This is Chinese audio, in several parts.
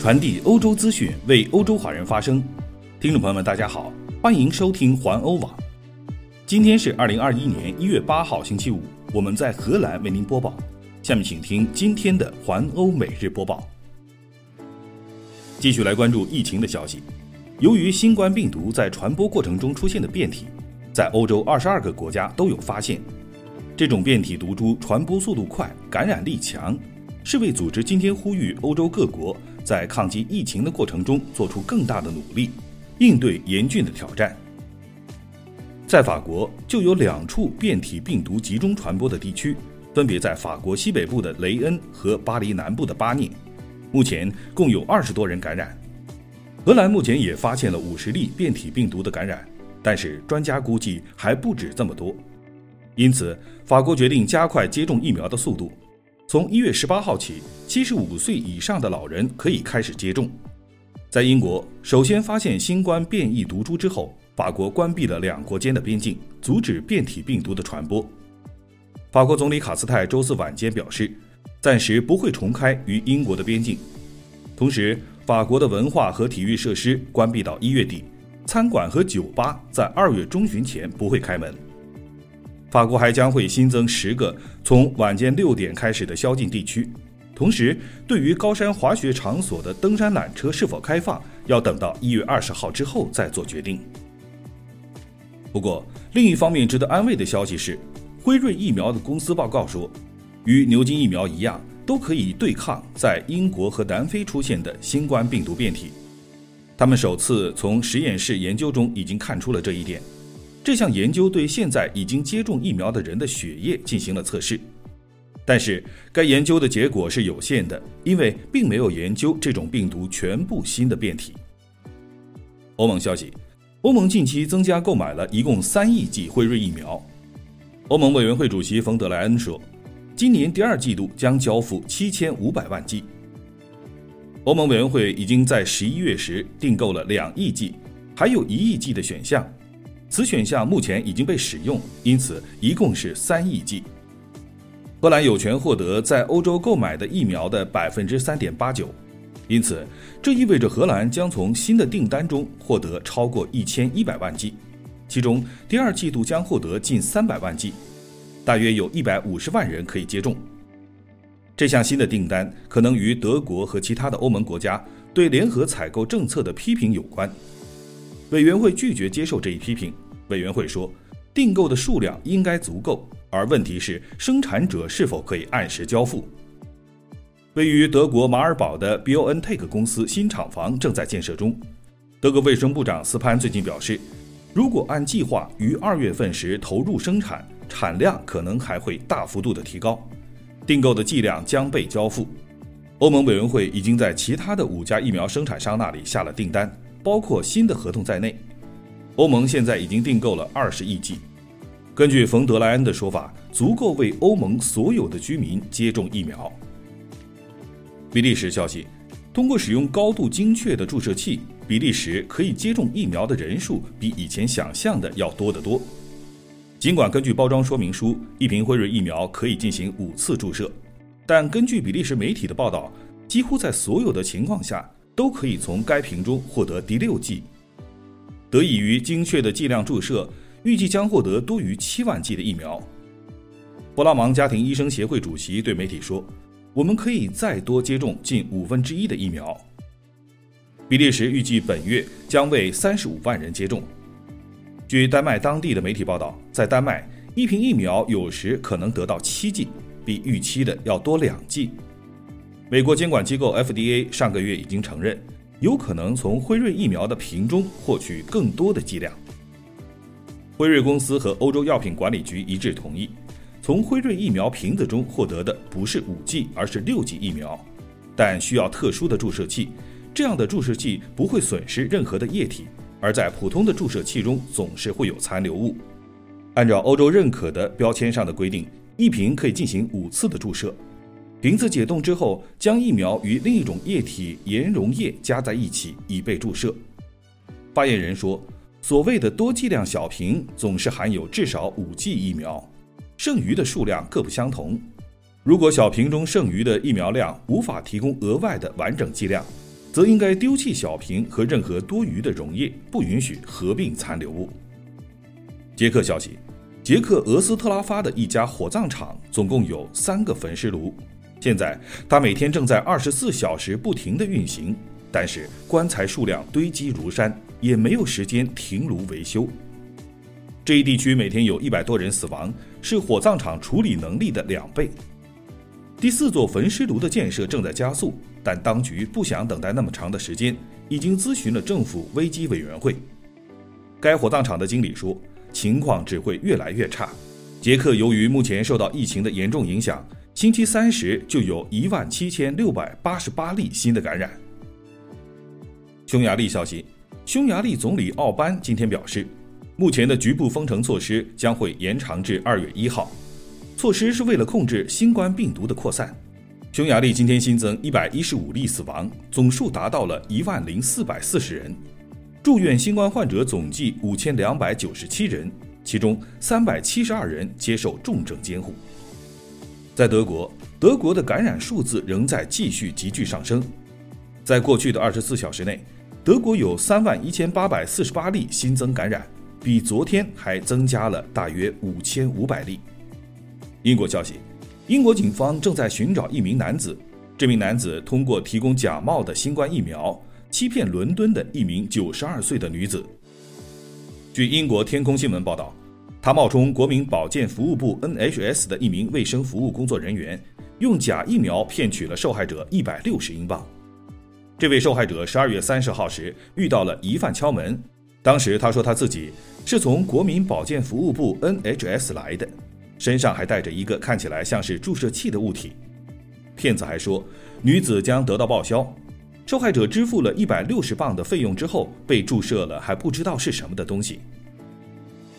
传递欧洲资讯，为欧洲华人发声。听众朋友们，大家好，欢迎收听环欧网。今天是二零二一年一月八号，星期五，我们在荷兰为您播报。下面请听今天的环欧每日播报。继续来关注疫情的消息。由于新冠病毒在传播过程中出现的变体，在欧洲二十二个国家都有发现。这种变体毒株传播速度快，感染力强。世卫组织今天呼吁欧洲各国在抗击疫情的过程中做出更大的努力，应对严峻的挑战。在法国就有两处变体病毒集中传播的地区，分别在法国西北部的雷恩和巴黎南部的巴涅，目前共有二十多人感染。荷兰目前也发现了五十例变体病毒的感染，但是专家估计还不止这么多，因此法国决定加快接种疫苗的速度。从一月十八号起，七十五岁以上的老人可以开始接种。在英国首先发现新冠变异毒株之后，法国关闭了两国间的边境，阻止变体病毒的传播。法国总理卡斯泰周四晚间表示，暂时不会重开与英国的边境。同时，法国的文化和体育设施关闭到一月底，餐馆和酒吧在二月中旬前不会开门。法国还将会新增十个从晚间六点开始的宵禁地区，同时，对于高山滑雪场所的登山缆车是否开放，要等到一月二十号之后再做决定。不过，另一方面值得安慰的消息是，辉瑞疫苗的公司报告说，与牛津疫苗一样，都可以对抗在英国和南非出现的新冠病毒变体。他们首次从实验室研究中已经看出了这一点。这项研究对现在已经接种疫苗的人的血液进行了测试，但是该研究的结果是有限的，因为并没有研究这种病毒全部新的变体。欧盟消息，欧盟近期增加购买了一共三亿剂辉瑞疫苗。欧盟委员会主席冯德莱恩说，今年第二季度将交付七千五百万剂。欧盟委员会已经在十一月时订购了两亿剂，还有一亿剂的选项。此选项目前已经被使用，因此一共是三亿剂。荷兰有权获得在欧洲购买的疫苗的百分之三点八九，因此这意味着荷兰将从新的订单中获得超过一千一百万剂，其中第二季度将获得近三百万剂，大约有一百五十万人可以接种。这项新的订单可能与德国和其他的欧盟国家对联合采购政策的批评有关。委员会拒绝接受这一批评。委员会说，订购的数量应该足够，而问题是生产者是否可以按时交付。位于德国马尔堡的 BioNTech 公司新厂房正在建设中。德国卫生部长斯潘最近表示，如果按计划于二月份时投入生产，产量可能还会大幅度的提高，订购的剂量将被交付。欧盟委员会已经在其他的五家疫苗生产商那里下了订单。包括新的合同在内，欧盟现在已经订购了二十亿剂。根据冯德莱恩的说法，足够为欧盟所有的居民接种疫苗。比利时消息，通过使用高度精确的注射器，比利时可以接种疫苗的人数比以前想象的要多得多。尽管根据包装说明书，一瓶辉瑞疫苗可以进行五次注射，但根据比利时媒体的报道，几乎在所有的情况下。都可以从该瓶中获得第六剂。得益于精确的剂量注射，预计将获得多于七万剂的疫苗。布拉芒家庭医生协会主席对媒体说：“我们可以再多接种近五分之一的疫苗。”比利时预计本月将为三十五万人接种。据丹麦当地的媒体报道，在丹麦，一瓶疫苗有时可能得到七剂，比预期的要多两剂。美国监管机构 FDA 上个月已经承认，有可能从辉瑞疫苗的瓶中获取更多的剂量。辉瑞公司和欧洲药品管理局一致同意，从辉瑞疫苗瓶子中获得的不是五剂，而是六剂疫苗，但需要特殊的注射器。这样的注射器不会损失任何的液体，而在普通的注射器中总是会有残留物。按照欧洲认可的标签上的规定，一瓶可以进行五次的注射。瓶子解冻之后，将疫苗与另一种液体盐溶液加在一起，以备注射。发言人说：“所谓的多剂量小瓶总是含有至少五剂疫苗，剩余的数量各不相同。如果小瓶中剩余的疫苗量无法提供额外的完整剂量，则应该丢弃小瓶和任何多余的溶液，不允许合并残留物。捷克消息，捷克俄斯特拉发的一家火葬场总共有三个焚尸炉，现在它每天正在二十四小时不停地运行，但是棺材数量堆积如山，也没有时间停炉维修。这一地区每天有一百多人死亡，是火葬场处理能力的两倍。第四座焚尸炉的建设正在加速，但当局不想等待那么长的时间，已经咨询了政府危机委员会。该火葬场的经理说，情况只会越来越差。捷克由于目前受到疫情的严重影响，星期三时就有一万七千六百八十八例新的感染。匈牙利消息，匈牙利总理奥班今天表示。目前的局部封城措施将会延长至二月一号，措施是为了控制新冠病毒的扩散。匈牙利今天新增一百一十五例死亡，总数达到了一万零四百四十人。住院新冠患者总计五千两百九十七人，其中三百七十二人接受重症监护。在德国，德国的感染数字仍在继续急剧上升，在过去的二十四小时内，德国有三万一千八百四十八例新增感染。比昨天还增加了大约五千五百例。英国消息，英国警方正在寻找一名男子。这名男子通过提供假冒的新冠疫苗，欺骗伦敦的一名九十二岁的女子。据英国天空新闻报道，他冒充国民保健服务部 NHS 的一名卫生服务工作人员，用假疫苗骗取了受害者一百六十英镑。这位受害者十二月三十号时遇到了疑犯敲门。当时他说他自己是从国民保健服务部 NHS 来的，身上还带着一个看起来像是注射器的物体。骗子还说女子将得到报销，受害者支付了一百六十磅的费用之后被注射了还不知道是什么的东西。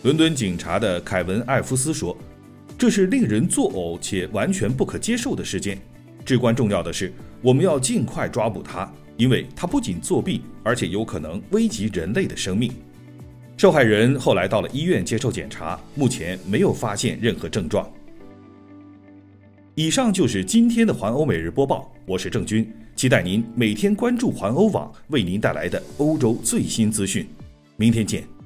伦敦警察的凯文·艾夫斯说：“这是令人作呕且完全不可接受的事件。至关重要的是，我们要尽快抓捕他。”因为他不仅作弊，而且有可能危及人类的生命。受害人后来到了医院接受检查，目前没有发现任何症状。以上就是今天的环欧每日播报，我是郑军，期待您每天关注环欧网为您带来的欧洲最新资讯。明天见。